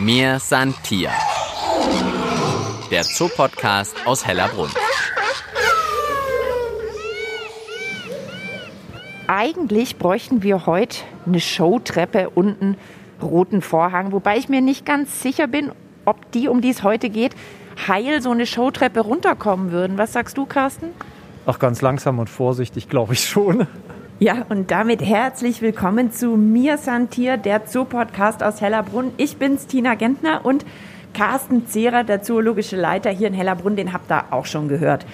Mir san Tier. Der Zoopodcast aus Hellerbrunn. Eigentlich bräuchten wir heute eine Showtreppe und einen roten Vorhang, wobei ich mir nicht ganz sicher bin, ob die, um die es heute geht, heil so eine Showtreppe runterkommen würden. Was sagst du, Carsten? Ach, ganz langsam und vorsichtig, glaube ich schon. Ja, und damit herzlich willkommen zu Mir Santier, der Zoo-Podcast aus Hellerbrunn. Ich bin's, Tina Gentner und Carsten Zehrer, der zoologische Leiter hier in Hellerbrunn, den habt ihr auch schon gehört.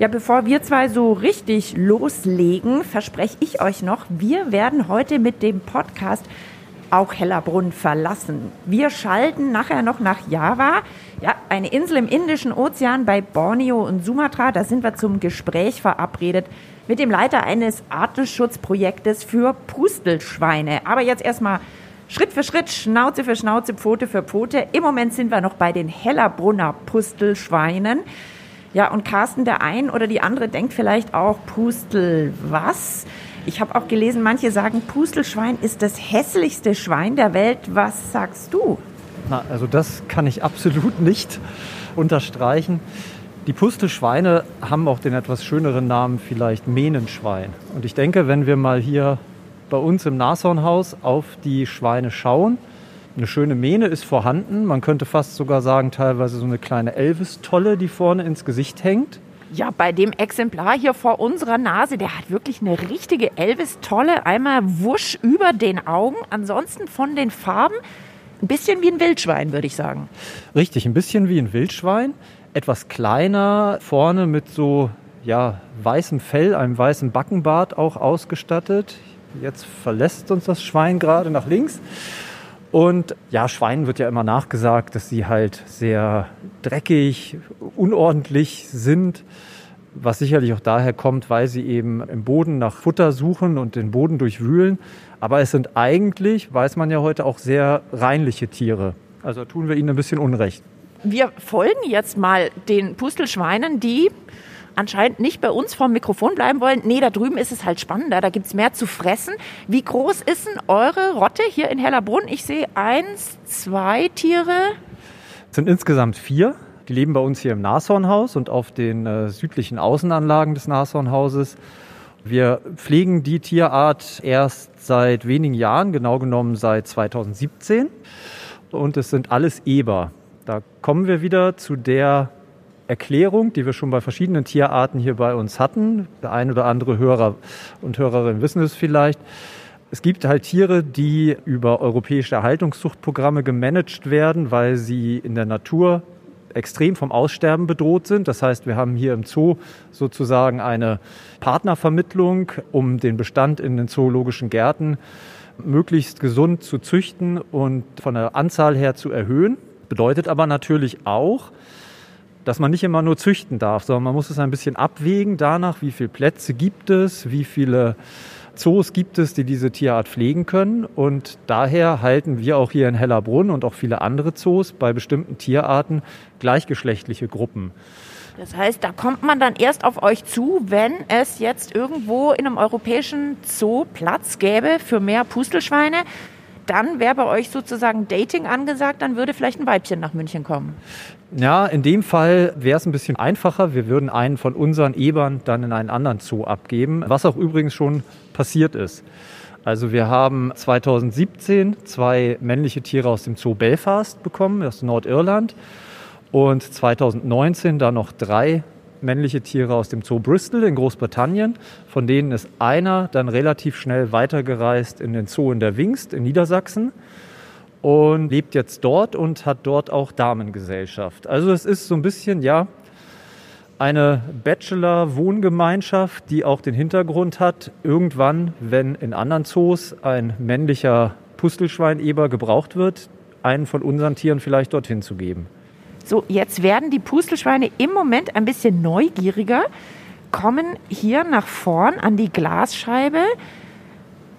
Ja, bevor wir zwei so richtig loslegen, verspreche ich euch noch, wir werden heute mit dem Podcast auch Hellerbrunn verlassen. Wir schalten nachher noch nach Java, ja, eine Insel im Indischen Ozean bei Borneo und Sumatra. Da sind wir zum Gespräch verabredet mit dem Leiter eines Artenschutzprojektes für Pustelschweine. Aber jetzt erstmal Schritt für Schritt, Schnauze für Schnauze, Pfote für Pfote. Im Moment sind wir noch bei den Hellerbrunner Pustelschweinen. Ja, und Carsten, der ein oder die andere denkt vielleicht auch Pustel was? Ich habe auch gelesen, manche sagen, Pustelschwein ist das hässlichste Schwein der Welt. Was sagst du? Na, also das kann ich absolut nicht unterstreichen. Die Pustelschweine haben auch den etwas schöneren Namen vielleicht Mähnenschwein. Und ich denke, wenn wir mal hier bei uns im Nashornhaus auf die Schweine schauen, eine schöne Mähne ist vorhanden. Man könnte fast sogar sagen, teilweise so eine kleine Elvis-Tolle, die vorne ins Gesicht hängt. Ja, bei dem Exemplar hier vor unserer Nase, der hat wirklich eine richtige Elvis-Tolle. Einmal wusch über den Augen. Ansonsten von den Farben ein bisschen wie ein Wildschwein, würde ich sagen. Richtig, ein bisschen wie ein Wildschwein etwas kleiner, vorne mit so ja, weißem Fell, einem weißen Backenbart auch ausgestattet. Jetzt verlässt uns das Schwein gerade nach links. Und ja, Schweinen wird ja immer nachgesagt, dass sie halt sehr dreckig, unordentlich sind. Was sicherlich auch daher kommt, weil sie eben im Boden nach Futter suchen und den Boden durchwühlen. Aber es sind eigentlich, weiß man ja heute, auch sehr reinliche Tiere. Also tun wir ihnen ein bisschen Unrecht. Wir folgen jetzt mal den Pustelschweinen, die anscheinend nicht bei uns vorm Mikrofon bleiben wollen. Nee, da drüben ist es halt spannender, da gibt es mehr zu fressen. Wie groß ist denn eure Rotte hier in Hellerbrunn? Ich sehe eins, zwei Tiere. Es sind insgesamt vier. Die leben bei uns hier im Nashornhaus und auf den äh, südlichen Außenanlagen des Nashornhauses. Wir pflegen die Tierart erst seit wenigen Jahren, genau genommen seit 2017. Und es sind alles Eber. Da kommen wir wieder zu der Erklärung, die wir schon bei verschiedenen Tierarten hier bei uns hatten. Der ein oder andere Hörer und Hörerin wissen es vielleicht. Es gibt halt Tiere, die über europäische Erhaltungszuchtprogramme gemanagt werden, weil sie in der Natur extrem vom Aussterben bedroht sind. Das heißt, wir haben hier im Zoo sozusagen eine Partnervermittlung, um den Bestand in den zoologischen Gärten möglichst gesund zu züchten und von der Anzahl her zu erhöhen. Bedeutet aber natürlich auch, dass man nicht immer nur züchten darf, sondern man muss es ein bisschen abwägen danach, wie viele Plätze gibt es, wie viele Zoos gibt es, die diese Tierart pflegen können. Und daher halten wir auch hier in Hellerbrunn und auch viele andere Zoos bei bestimmten Tierarten gleichgeschlechtliche Gruppen. Das heißt, da kommt man dann erst auf euch zu, wenn es jetzt irgendwo in einem europäischen Zoo Platz gäbe für mehr Pustelschweine dann wäre bei euch sozusagen Dating angesagt, dann würde vielleicht ein Weibchen nach München kommen. Ja, in dem Fall wäre es ein bisschen einfacher. Wir würden einen von unseren Ebern dann in einen anderen Zoo abgeben, was auch übrigens schon passiert ist. Also wir haben 2017 zwei männliche Tiere aus dem Zoo Belfast bekommen, aus Nordirland. Und 2019 dann noch drei männliche Tiere aus dem Zoo Bristol in Großbritannien. Von denen ist einer dann relativ schnell weitergereist in den Zoo in der Wingst in Niedersachsen und lebt jetzt dort und hat dort auch Damengesellschaft. Also es ist so ein bisschen, ja, eine Bachelor-Wohngemeinschaft, die auch den Hintergrund hat, irgendwann, wenn in anderen Zoos ein männlicher Pustelschweineber gebraucht wird, einen von unseren Tieren vielleicht dorthin zu geben. So, jetzt werden die Pustelschweine im Moment ein bisschen neugieriger, kommen hier nach vorn an die Glasscheibe.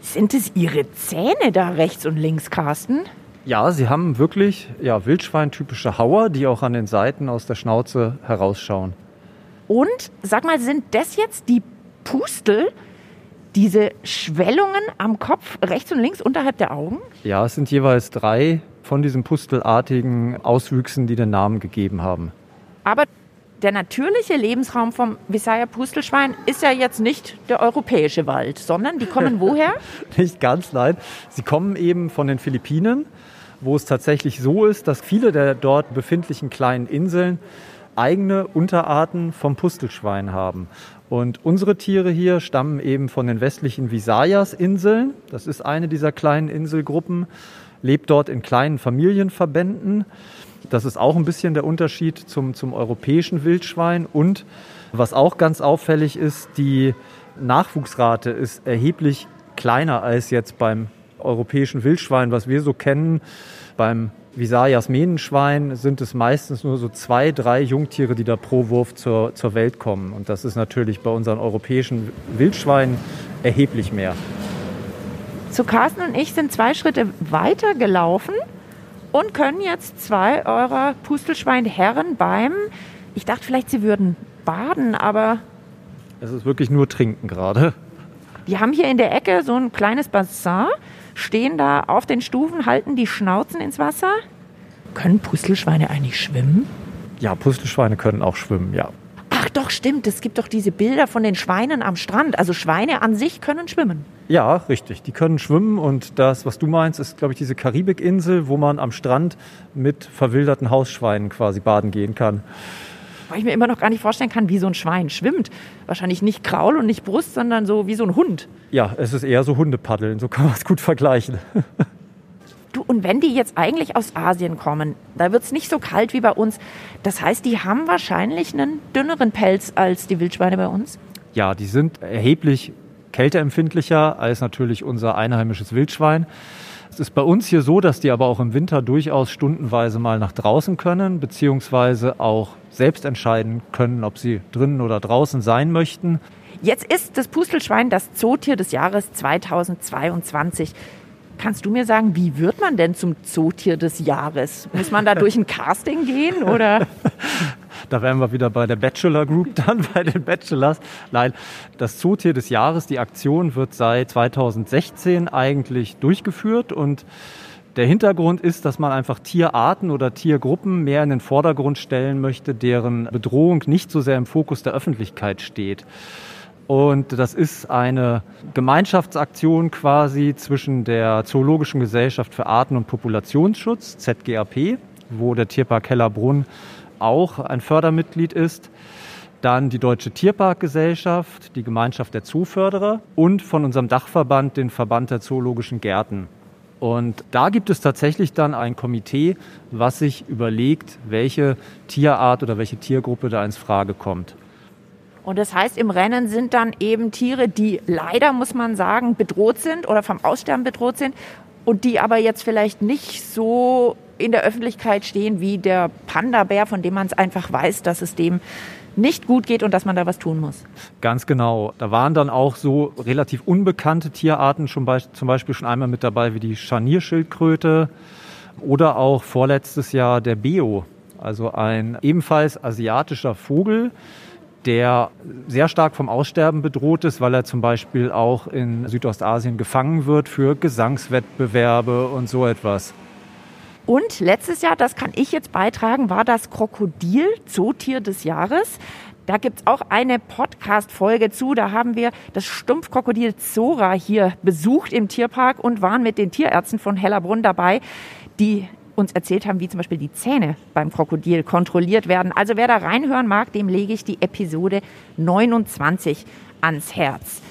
Sind es ihre Zähne da rechts und links, Carsten? Ja, sie haben wirklich ja, Wildschwein-typische Hauer, die auch an den Seiten aus der Schnauze herausschauen. Und sag mal, sind das jetzt die Pustel, diese Schwellungen am Kopf rechts und links unterhalb der Augen? Ja, es sind jeweils drei von diesen pustelartigen Auswüchsen, die den Namen gegeben haben. Aber der natürliche Lebensraum vom Visaya Pustelschwein ist ja jetzt nicht der europäische Wald, sondern die kommen woher? nicht ganz, nein. Sie kommen eben von den Philippinen, wo es tatsächlich so ist, dass viele der dort befindlichen kleinen Inseln eigene Unterarten vom Pustelschwein haben. Und unsere Tiere hier stammen eben von den westlichen Visayas-Inseln. Das ist eine dieser kleinen Inselgruppen, lebt dort in kleinen Familienverbänden. Das ist auch ein bisschen der Unterschied zum, zum europäischen Wildschwein. Und was auch ganz auffällig ist, die Nachwuchsrate ist erheblich kleiner als jetzt beim europäischen Wildschwein, was wir so kennen. Beim Visayas Mähnenschwein sind es meistens nur so zwei, drei Jungtiere, die da pro Wurf zur, zur Welt kommen. Und das ist natürlich bei unseren europäischen Wildschweinen erheblich mehr. So, Carsten und ich sind zwei Schritte weiter gelaufen und können jetzt zwei eurer Pustelschweinherren beim, ich dachte vielleicht, sie würden baden, aber. Es ist wirklich nur trinken gerade. Die haben hier in der Ecke so ein kleines Bassin, stehen da auf den Stufen, halten die Schnauzen ins Wasser. Können Pustelschweine eigentlich schwimmen? Ja, Pustelschweine können auch schwimmen, ja. Ach doch, stimmt. Es gibt doch diese Bilder von den Schweinen am Strand. Also Schweine an sich können schwimmen. Ja, richtig. Die können schwimmen und das, was du meinst, ist, glaube ich, diese Karibikinsel, wo man am Strand mit verwilderten Hausschweinen quasi baden gehen kann. Weil ich mir immer noch gar nicht vorstellen kann, wie so ein Schwein schwimmt. Wahrscheinlich nicht Kraul und nicht Brust, sondern so wie so ein Hund. Ja, es ist eher so Hundepaddeln, so kann man es gut vergleichen. Du, und wenn die jetzt eigentlich aus Asien kommen, da wird es nicht so kalt wie bei uns. Das heißt, die haben wahrscheinlich einen dünneren Pelz als die Wildschweine bei uns? Ja, die sind erheblich kälteempfindlicher als natürlich unser einheimisches Wildschwein. Es ist bei uns hier so, dass die aber auch im Winter durchaus stundenweise mal nach draußen können, beziehungsweise auch selbst entscheiden können, ob sie drinnen oder draußen sein möchten. Jetzt ist das Pustelschwein das Zootier des Jahres 2022. Kannst du mir sagen, wie wird man denn zum Zootier des Jahres? Muss man da durch ein Casting gehen oder? Da wären wir wieder bei der Bachelor Group dann, bei den Bachelors. Nein, das Zootier des Jahres, die Aktion wird seit 2016 eigentlich durchgeführt und der Hintergrund ist, dass man einfach Tierarten oder Tiergruppen mehr in den Vordergrund stellen möchte, deren Bedrohung nicht so sehr im Fokus der Öffentlichkeit steht. Und das ist eine Gemeinschaftsaktion quasi zwischen der Zoologischen Gesellschaft für Arten- und Populationsschutz, ZGAP, wo der Tierpark Hellerbrunn auch ein Fördermitglied ist. Dann die Deutsche Tierparkgesellschaft, die Gemeinschaft der Zooförderer und von unserem Dachverband, den Verband der Zoologischen Gärten. Und da gibt es tatsächlich dann ein Komitee, was sich überlegt, welche Tierart oder welche Tiergruppe da ins Frage kommt. Und das heißt, im Rennen sind dann eben Tiere, die leider, muss man sagen, bedroht sind oder vom Aussterben bedroht sind und die aber jetzt vielleicht nicht so in der Öffentlichkeit stehen wie der Panda-Bär, von dem man es einfach weiß, dass es dem nicht gut geht und dass man da was tun muss. Ganz genau. Da waren dann auch so relativ unbekannte Tierarten schon bei, zum Beispiel schon einmal mit dabei, wie die Scharnierschildkröte oder auch vorletztes Jahr der Beo, also ein ebenfalls asiatischer Vogel, der sehr stark vom Aussterben bedroht ist, weil er zum Beispiel auch in Südostasien gefangen wird für Gesangswettbewerbe und so etwas. Und letztes Jahr, das kann ich jetzt beitragen, war das Krokodil Zootier des Jahres. Da gibt es auch eine Podcast-Folge zu. Da haben wir das Stumpfkrokodil Zora hier besucht im Tierpark und waren mit den Tierärzten von Hellerbrunn dabei, die uns erzählt haben, wie zum Beispiel die Zähne beim Krokodil kontrolliert werden. Also wer da reinhören mag, dem lege ich die Episode 29 ans Herz.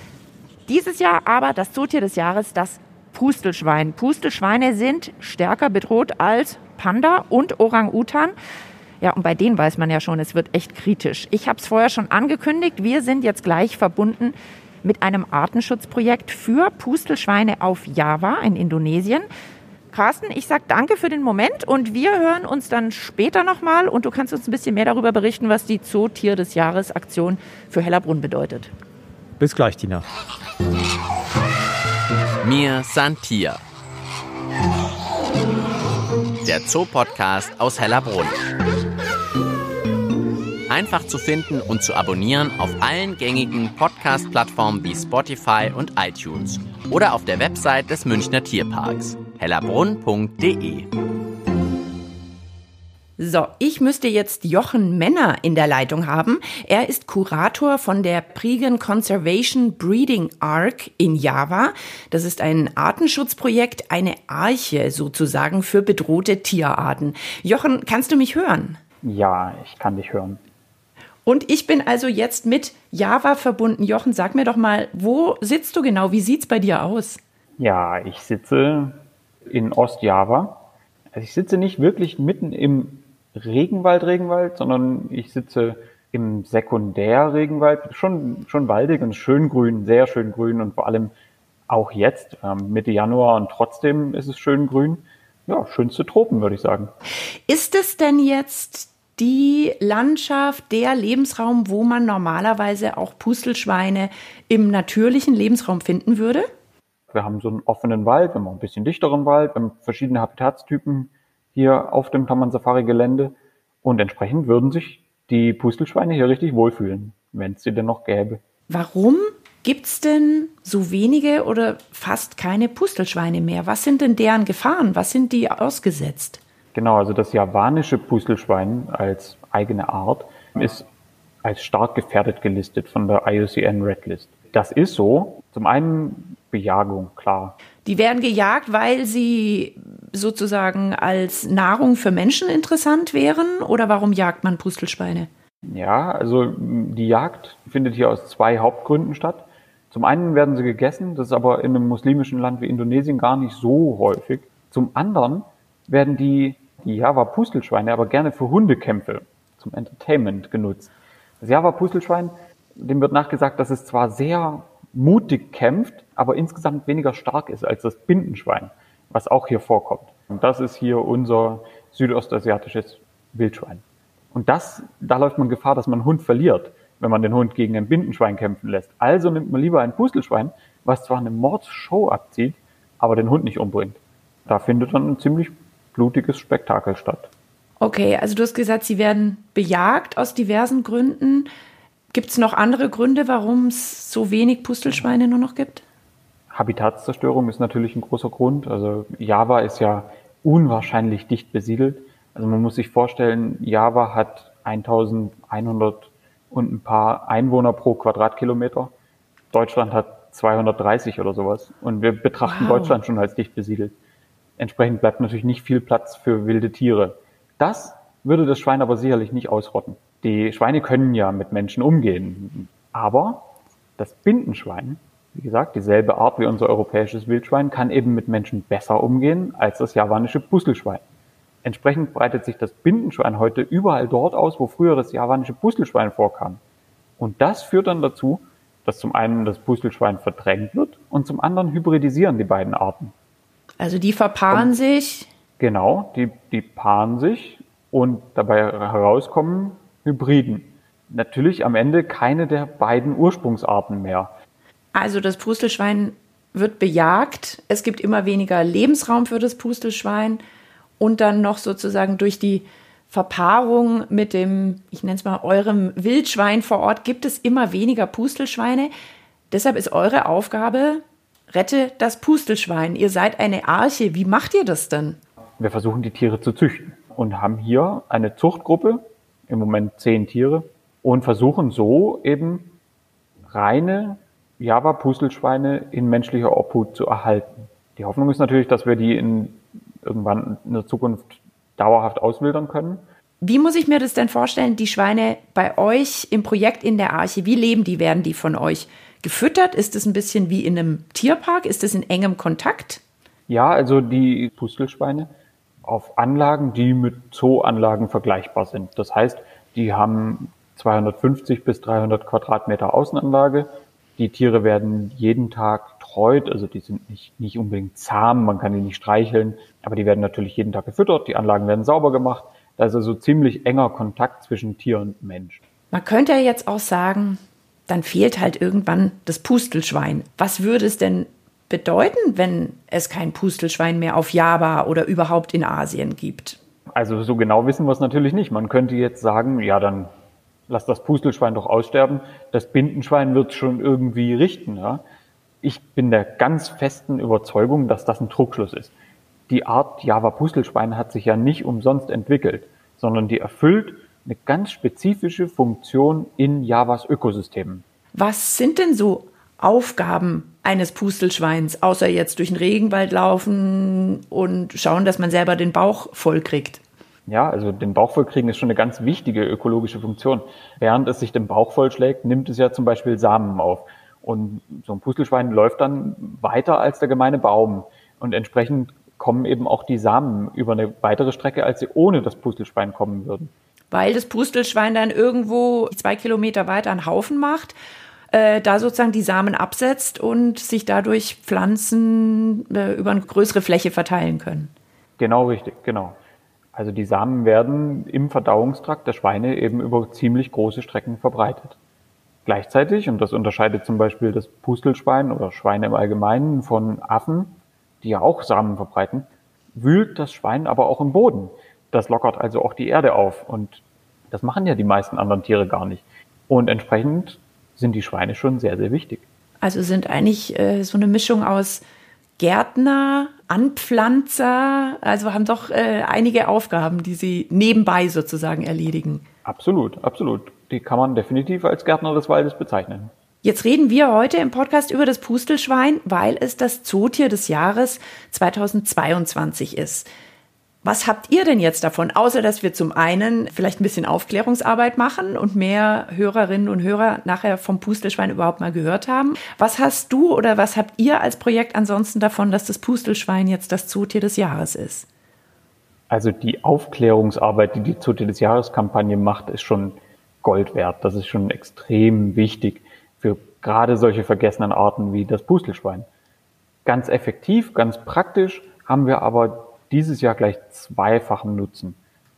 Dieses Jahr aber das Zootier des Jahres, das Pustelschwein. Pustelschweine sind stärker bedroht als Panda und Orang-Utan. Ja, und bei denen weiß man ja schon, es wird echt kritisch. Ich habe es vorher schon angekündigt. Wir sind jetzt gleich verbunden mit einem Artenschutzprojekt für Pustelschweine auf Java in Indonesien. Carsten, ich sage danke für den Moment und wir hören uns dann später nochmal und du kannst uns ein bisschen mehr darüber berichten, was die Zootier des Jahres Aktion für Hellerbrunn bedeutet. Bis gleich, Tina. Mir Santia. Der Zoopodcast aus Hellerbrunn. Einfach zu finden und zu abonnieren auf allen gängigen Podcast-Plattformen wie Spotify und iTunes oder auf der Website des Münchner Tierparks hellerbrunn.de. So, ich müsste jetzt Jochen Männer in der Leitung haben. Er ist Kurator von der Prigen Conservation Breeding Ark in Java. Das ist ein Artenschutzprojekt, eine Arche sozusagen für bedrohte Tierarten. Jochen, kannst du mich hören? Ja, ich kann dich hören. Und ich bin also jetzt mit Java verbunden. Jochen, sag mir doch mal, wo sitzt du genau? Wie sieht's bei dir aus? Ja, ich sitze in Ostjava. Also ich sitze nicht wirklich mitten im Regenwald, Regenwald, sondern ich sitze im Sekundärregenwald, schon, schon waldig und schön grün, sehr schön grün und vor allem auch jetzt, ähm, Mitte Januar und trotzdem ist es schön grün. Ja, schönste Tropen, würde ich sagen. Ist es denn jetzt die Landschaft, der Lebensraum, wo man normalerweise auch Pustelschweine im natürlichen Lebensraum finden würde? Wir haben so einen offenen Wald, wir haben auch ein bisschen dichteren Wald, wir haben verschiedene Habitatstypen hier auf dem Taman Safari Gelände und entsprechend würden sich die Pustelschweine hier richtig wohlfühlen, wenn es sie denn noch gäbe. Warum gibt es denn so wenige oder fast keine Pustelschweine mehr? Was sind denn deren Gefahren? Was sind die ausgesetzt? Genau, also das javanische Pustelschwein als eigene Art ist als stark gefährdet gelistet von der IUCN Red List. Das ist so. Zum einen Bejagung, klar. Die werden gejagt, weil sie sozusagen als Nahrung für Menschen interessant wären? Oder warum jagt man Pustelschweine? Ja, also die Jagd findet hier aus zwei Hauptgründen statt. Zum einen werden sie gegessen, das ist aber in einem muslimischen Land wie Indonesien gar nicht so häufig. Zum anderen werden die, die Java-Pustelschweine aber gerne für Hundekämpfe zum Entertainment genutzt. Das Java-Pustelschwein, dem wird nachgesagt, dass es zwar sehr mutig kämpft, aber insgesamt weniger stark ist als das Bindenschwein, was auch hier vorkommt. Und das ist hier unser südostasiatisches Wildschwein. Und das, da läuft man Gefahr, dass man einen Hund verliert, wenn man den Hund gegen ein Bindenschwein kämpfen lässt. Also nimmt man lieber ein Pustelschwein, was zwar eine Mordsshow abzieht, aber den Hund nicht umbringt. Da findet dann ein ziemlich blutiges Spektakel statt. Okay, also du hast gesagt, sie werden bejagt aus diversen Gründen. Gibt es noch andere Gründe, warum es so wenig Pustelschweine nur noch gibt? Habitatszerstörung ist natürlich ein großer Grund. Also Java ist ja unwahrscheinlich dicht besiedelt. Also man muss sich vorstellen, Java hat 1100 und ein paar Einwohner pro Quadratkilometer. Deutschland hat 230 oder sowas. Und wir betrachten wow. Deutschland schon als dicht besiedelt. Entsprechend bleibt natürlich nicht viel Platz für wilde Tiere. Das würde das Schwein aber sicherlich nicht ausrotten. Die Schweine können ja mit Menschen umgehen, aber das Bindenschwein, wie gesagt, dieselbe Art wie unser europäisches Wildschwein, kann eben mit Menschen besser umgehen als das javanische Pustelschwein. Entsprechend breitet sich das Bindenschwein heute überall dort aus, wo früher das javanische Pustelschwein vorkam. Und das führt dann dazu, dass zum einen das Pustelschwein verdrängt wird und zum anderen hybridisieren die beiden Arten. Also die verpaaren und, sich? Genau, die, die paaren sich und dabei herauskommen Hybriden. Natürlich am Ende keine der beiden Ursprungsarten mehr. Also das Pustelschwein wird bejagt. Es gibt immer weniger Lebensraum für das Pustelschwein. Und dann noch sozusagen durch die Verpaarung mit dem, ich nenne es mal, eurem Wildschwein vor Ort, gibt es immer weniger Pustelschweine. Deshalb ist eure Aufgabe, rette das Pustelschwein. Ihr seid eine Arche. Wie macht ihr das denn? Wir versuchen die Tiere zu züchten und haben hier eine Zuchtgruppe, im Moment zehn Tiere, und versuchen so eben reine Java-Puzzleschweine in menschlicher Obhut zu erhalten. Die Hoffnung ist natürlich, dass wir die in, irgendwann in der Zukunft dauerhaft auswildern können. Wie muss ich mir das denn vorstellen, die Schweine bei euch im Projekt in der Arche? Wie leben die? Werden die von euch gefüttert? Ist es ein bisschen wie in einem Tierpark? Ist es in engem Kontakt? Ja, also die Pustelschweine auf Anlagen, die mit Zooanlagen vergleichbar sind. Das heißt, die haben 250 bis 300 Quadratmeter Außenanlage. Die Tiere werden jeden Tag treut, also die sind nicht, nicht unbedingt zahm, man kann die nicht streicheln, aber die werden natürlich jeden Tag gefüttert, die Anlagen werden sauber gemacht. Da ist also ziemlich enger Kontakt zwischen Tier und Mensch. Man könnte ja jetzt auch sagen, dann fehlt halt irgendwann das Pustelschwein. Was würde es denn bedeuten, wenn es kein Pustelschwein mehr auf Java oder überhaupt in Asien gibt? Also so genau wissen wir es natürlich nicht. Man könnte jetzt sagen, ja, dann lass das Pustelschwein doch aussterben. Das Bindenschwein wird schon irgendwie richten. Ja? Ich bin der ganz festen Überzeugung, dass das ein Trugschluss ist. Die Art Java-Pustelschwein hat sich ja nicht umsonst entwickelt. sondern die erfüllt eine ganz spezifische Funktion in Javas Ökosystemen. Was sind denn so Aufgaben eines Pustelschweins, außer jetzt durch den Regenwald laufen und schauen, dass man selber den Bauch voll kriegt? Ja, also den Bauch voll kriegen ist schon eine ganz wichtige ökologische Funktion. Während es sich den Bauch vollschlägt, nimmt es ja zum Beispiel Samen auf. Und so ein Pustelschwein läuft dann weiter als der gemeine Baum. Und entsprechend kommen eben auch die Samen über eine weitere Strecke, als sie ohne das Pustelschwein kommen würden. Weil das Pustelschwein dann irgendwo zwei Kilometer weiter einen Haufen macht, äh, da sozusagen die Samen absetzt und sich dadurch Pflanzen äh, über eine größere Fläche verteilen können. Genau richtig, genau. Also die Samen werden im Verdauungstrakt der Schweine eben über ziemlich große Strecken verbreitet. Gleichzeitig, und das unterscheidet zum Beispiel das Pustelschwein oder Schweine im Allgemeinen von Affen, die ja auch Samen verbreiten, wühlt das Schwein aber auch im Boden. Das lockert also auch die Erde auf und das machen ja die meisten anderen Tiere gar nicht. Und entsprechend sind die Schweine schon sehr, sehr wichtig. Also sind eigentlich äh, so eine Mischung aus Gärtner, Anpflanzer, also haben doch äh, einige Aufgaben, die sie nebenbei sozusagen erledigen. Absolut, absolut. Die kann man definitiv als Gärtner des Waldes bezeichnen. Jetzt reden wir heute im Podcast über das Pustelschwein, weil es das Zootier des Jahres 2022 ist. Was habt ihr denn jetzt davon, außer dass wir zum einen vielleicht ein bisschen Aufklärungsarbeit machen und mehr Hörerinnen und Hörer nachher vom Pustelschwein überhaupt mal gehört haben? Was hast du oder was habt ihr als Projekt ansonsten davon, dass das Pustelschwein jetzt das Zootier des Jahres ist? Also die Aufklärungsarbeit, die die Zootier des Jahres Kampagne macht, ist schon Gold wert. Das ist schon extrem wichtig für gerade solche vergessenen Arten wie das Pustelschwein. Ganz effektiv, ganz praktisch haben wir aber dieses Jahr gleich zweifachen Nutzen.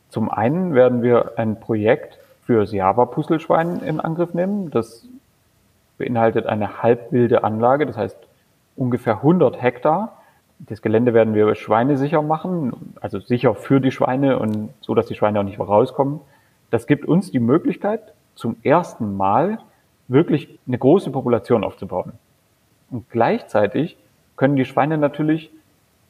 Zum einen werden wir ein Projekt fürs Java-Pustelschwein in Angriff nehmen. Das beinhaltet eine halbwilde Anlage, das heißt ungefähr 100 Hektar. Das Gelände werden wir schweinesicher machen, also sicher für die Schweine und so, dass die Schweine auch nicht rauskommen. Das gibt uns die Möglichkeit, zum ersten Mal wirklich eine große Population aufzubauen. Und gleichzeitig können die Schweine natürlich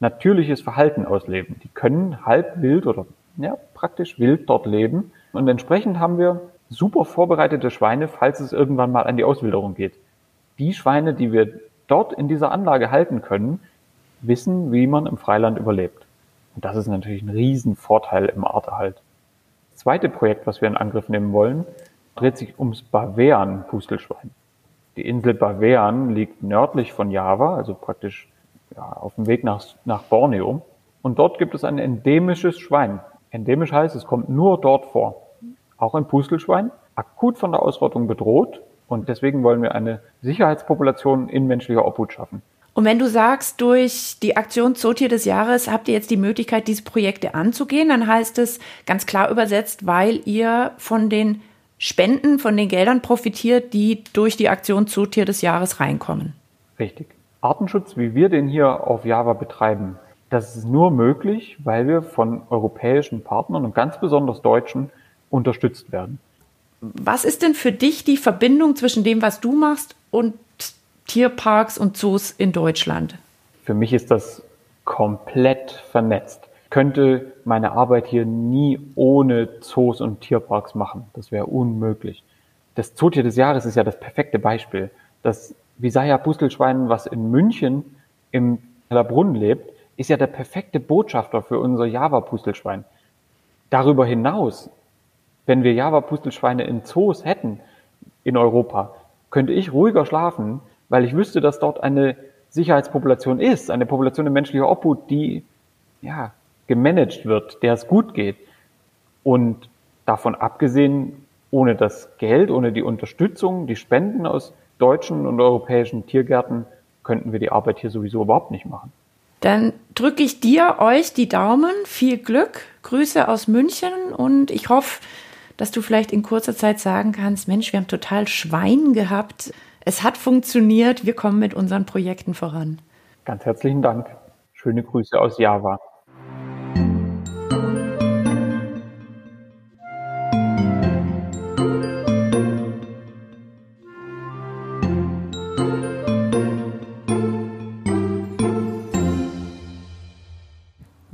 natürliches Verhalten ausleben. Die können halb wild oder ja, praktisch wild dort leben. Und entsprechend haben wir super vorbereitete Schweine, falls es irgendwann mal an die Auswilderung geht. Die Schweine, die wir dort in dieser Anlage halten können, wissen, wie man im Freiland überlebt. Und das ist natürlich ein Riesenvorteil im Arterhalt. Das zweite Projekt, was wir in Angriff nehmen wollen, dreht sich ums Bavarian-Pustelschwein. Die Insel Bavarian liegt nördlich von Java, also praktisch ja, auf dem Weg nach, nach Borneo. Und dort gibt es ein endemisches Schwein. Endemisch heißt, es kommt nur dort vor. Auch ein Pustelschwein, akut von der Ausrottung bedroht. Und deswegen wollen wir eine Sicherheitspopulation in menschlicher Obhut schaffen. Und wenn du sagst, durch die Aktion Zootier des Jahres habt ihr jetzt die Möglichkeit, diese Projekte anzugehen, dann heißt es ganz klar übersetzt, weil ihr von den Spenden von den Geldern profitiert, die durch die Aktion Zootier des Jahres reinkommen. Richtig. Artenschutz, wie wir den hier auf Java betreiben, das ist nur möglich, weil wir von europäischen Partnern und ganz besonders Deutschen unterstützt werden. Was ist denn für dich die Verbindung zwischen dem, was du machst und Tierparks und Zoos in Deutschland? Für mich ist das komplett vernetzt könnte meine Arbeit hier nie ohne Zoos und Tierparks machen. Das wäre unmöglich. Das Zootier des Jahres ist ja das perfekte Beispiel. Das Visaya Pustelschwein, was in München im Hellerbrunn lebt, ist ja der perfekte Botschafter für unser Java-Pustelschwein. Darüber hinaus, wenn wir Java-Pustelschweine in Zoos hätten in Europa, könnte ich ruhiger schlafen, weil ich wüsste, dass dort eine Sicherheitspopulation ist, eine Population in menschlicher Obhut, die ja gemanagt wird, der es gut geht. Und davon abgesehen, ohne das Geld, ohne die Unterstützung, die Spenden aus deutschen und europäischen Tiergärten könnten wir die Arbeit hier sowieso überhaupt nicht machen. Dann drücke ich dir, euch die Daumen. Viel Glück. Grüße aus München und ich hoffe, dass du vielleicht in kurzer Zeit sagen kannst, Mensch, wir haben total Schwein gehabt. Es hat funktioniert. Wir kommen mit unseren Projekten voran. Ganz herzlichen Dank. Schöne Grüße aus Java.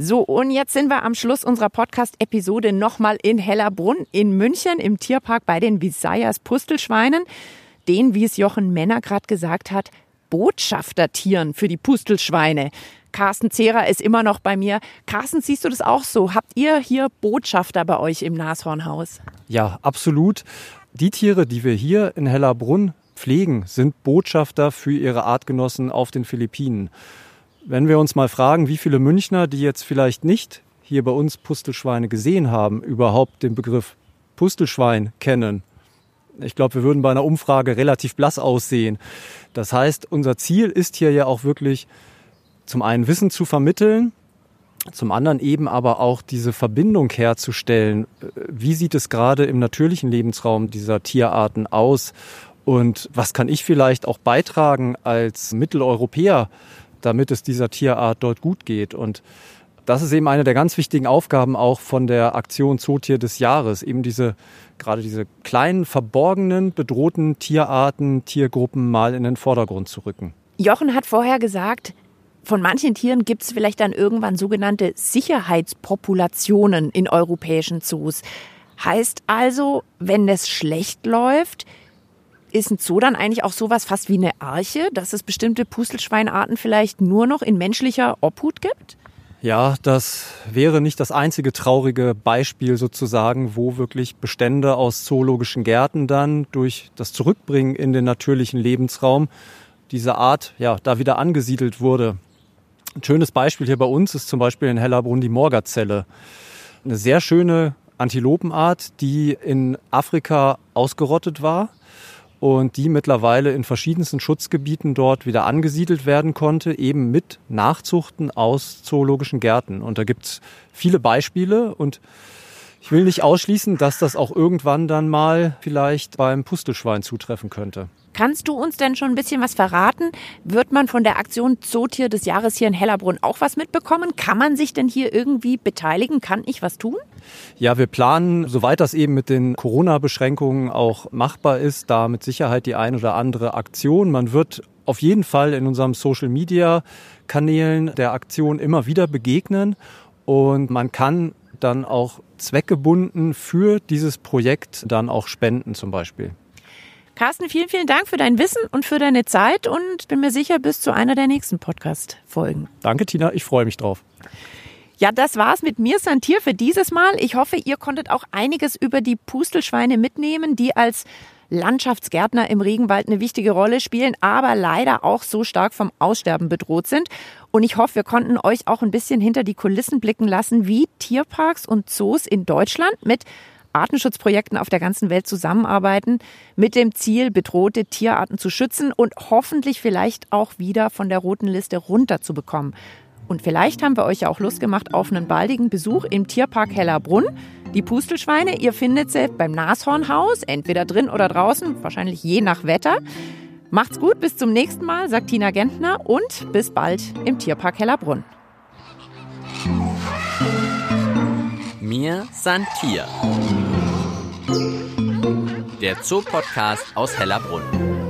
So, und jetzt sind wir am Schluss unserer Podcast-Episode nochmal in Hellerbrunn in München im Tierpark bei den Visayas Pustelschweinen. Den, wie es Jochen Männer gerade gesagt hat, Botschaftertieren für die Pustelschweine. Carsten Zehrer ist immer noch bei mir. Carsten, siehst du das auch so? Habt ihr hier Botschafter bei euch im Nashornhaus? Ja, absolut. Die Tiere, die wir hier in Hellerbrunn pflegen, sind Botschafter für ihre Artgenossen auf den Philippinen. Wenn wir uns mal fragen, wie viele Münchner, die jetzt vielleicht nicht hier bei uns Pustelschweine gesehen haben, überhaupt den Begriff Pustelschwein kennen. Ich glaube, wir würden bei einer Umfrage relativ blass aussehen. Das heißt, unser Ziel ist hier ja auch wirklich zum einen Wissen zu vermitteln, zum anderen eben aber auch diese Verbindung herzustellen. Wie sieht es gerade im natürlichen Lebensraum dieser Tierarten aus? Und was kann ich vielleicht auch beitragen als Mitteleuropäer, damit es dieser Tierart dort gut geht? Und das ist eben eine der ganz wichtigen Aufgaben auch von der Aktion Zootier des Jahres, eben diese gerade diese kleinen, verborgenen, bedrohten Tierarten, Tiergruppen mal in den Vordergrund zu rücken. Jochen hat vorher gesagt, von manchen Tieren gibt es vielleicht dann irgendwann sogenannte Sicherheitspopulationen in europäischen Zoos. Heißt also, wenn es schlecht läuft, ist ein Zoo dann eigentlich auch sowas fast wie eine Arche, dass es bestimmte Pustelschweinarten vielleicht nur noch in menschlicher Obhut gibt? Ja, das wäre nicht das einzige traurige Beispiel sozusagen, wo wirklich Bestände aus zoologischen Gärten dann durch das Zurückbringen in den natürlichen Lebensraum dieser Art ja da wieder angesiedelt wurde. Ein schönes Beispiel hier bei uns ist zum Beispiel in Hellerbrunn die Morgazelle. Eine sehr schöne Antilopenart, die in Afrika ausgerottet war und die mittlerweile in verschiedensten Schutzgebieten dort wieder angesiedelt werden konnte, eben mit Nachzuchten aus zoologischen Gärten. Und da gibt es viele Beispiele und ich will nicht ausschließen, dass das auch irgendwann dann mal vielleicht beim Pustelschwein zutreffen könnte. Kannst du uns denn schon ein bisschen was verraten? Wird man von der Aktion Zootier des Jahres hier in Hellerbrunn auch was mitbekommen? Kann man sich denn hier irgendwie beteiligen? Kann ich was tun? Ja, wir planen, soweit das eben mit den Corona-Beschränkungen auch machbar ist, da mit Sicherheit die ein oder andere Aktion. Man wird auf jeden Fall in unserem Social-Media-Kanälen der Aktion immer wieder begegnen und man kann dann auch zweckgebunden für dieses Projekt dann auch spenden zum Beispiel. Carsten, vielen, vielen Dank für dein Wissen und für deine Zeit und bin mir sicher, bis zu einer der nächsten Podcast-Folgen. Danke, Tina. Ich freue mich drauf. Ja, das war's mit mir, Santier, für dieses Mal. Ich hoffe, ihr konntet auch einiges über die Pustelschweine mitnehmen, die als Landschaftsgärtner im Regenwald eine wichtige Rolle spielen, aber leider auch so stark vom Aussterben bedroht sind. Und ich hoffe, wir konnten euch auch ein bisschen hinter die Kulissen blicken lassen, wie Tierparks und Zoos in Deutschland mit Artenschutzprojekten auf der ganzen Welt zusammenarbeiten, mit dem Ziel, bedrohte Tierarten zu schützen und hoffentlich vielleicht auch wieder von der roten Liste runterzubekommen. Und vielleicht haben wir euch ja auch Lust gemacht auf einen baldigen Besuch im Tierpark Hellerbrunn. Die Pustelschweine, ihr findet sie beim Nashornhaus, entweder drin oder draußen, wahrscheinlich je nach Wetter. Macht's gut, bis zum nächsten Mal, sagt Tina Gentner und bis bald im Tierpark Hellerbrunn. Mir Santier. Der Zoopodcast aus Hellerbrunn.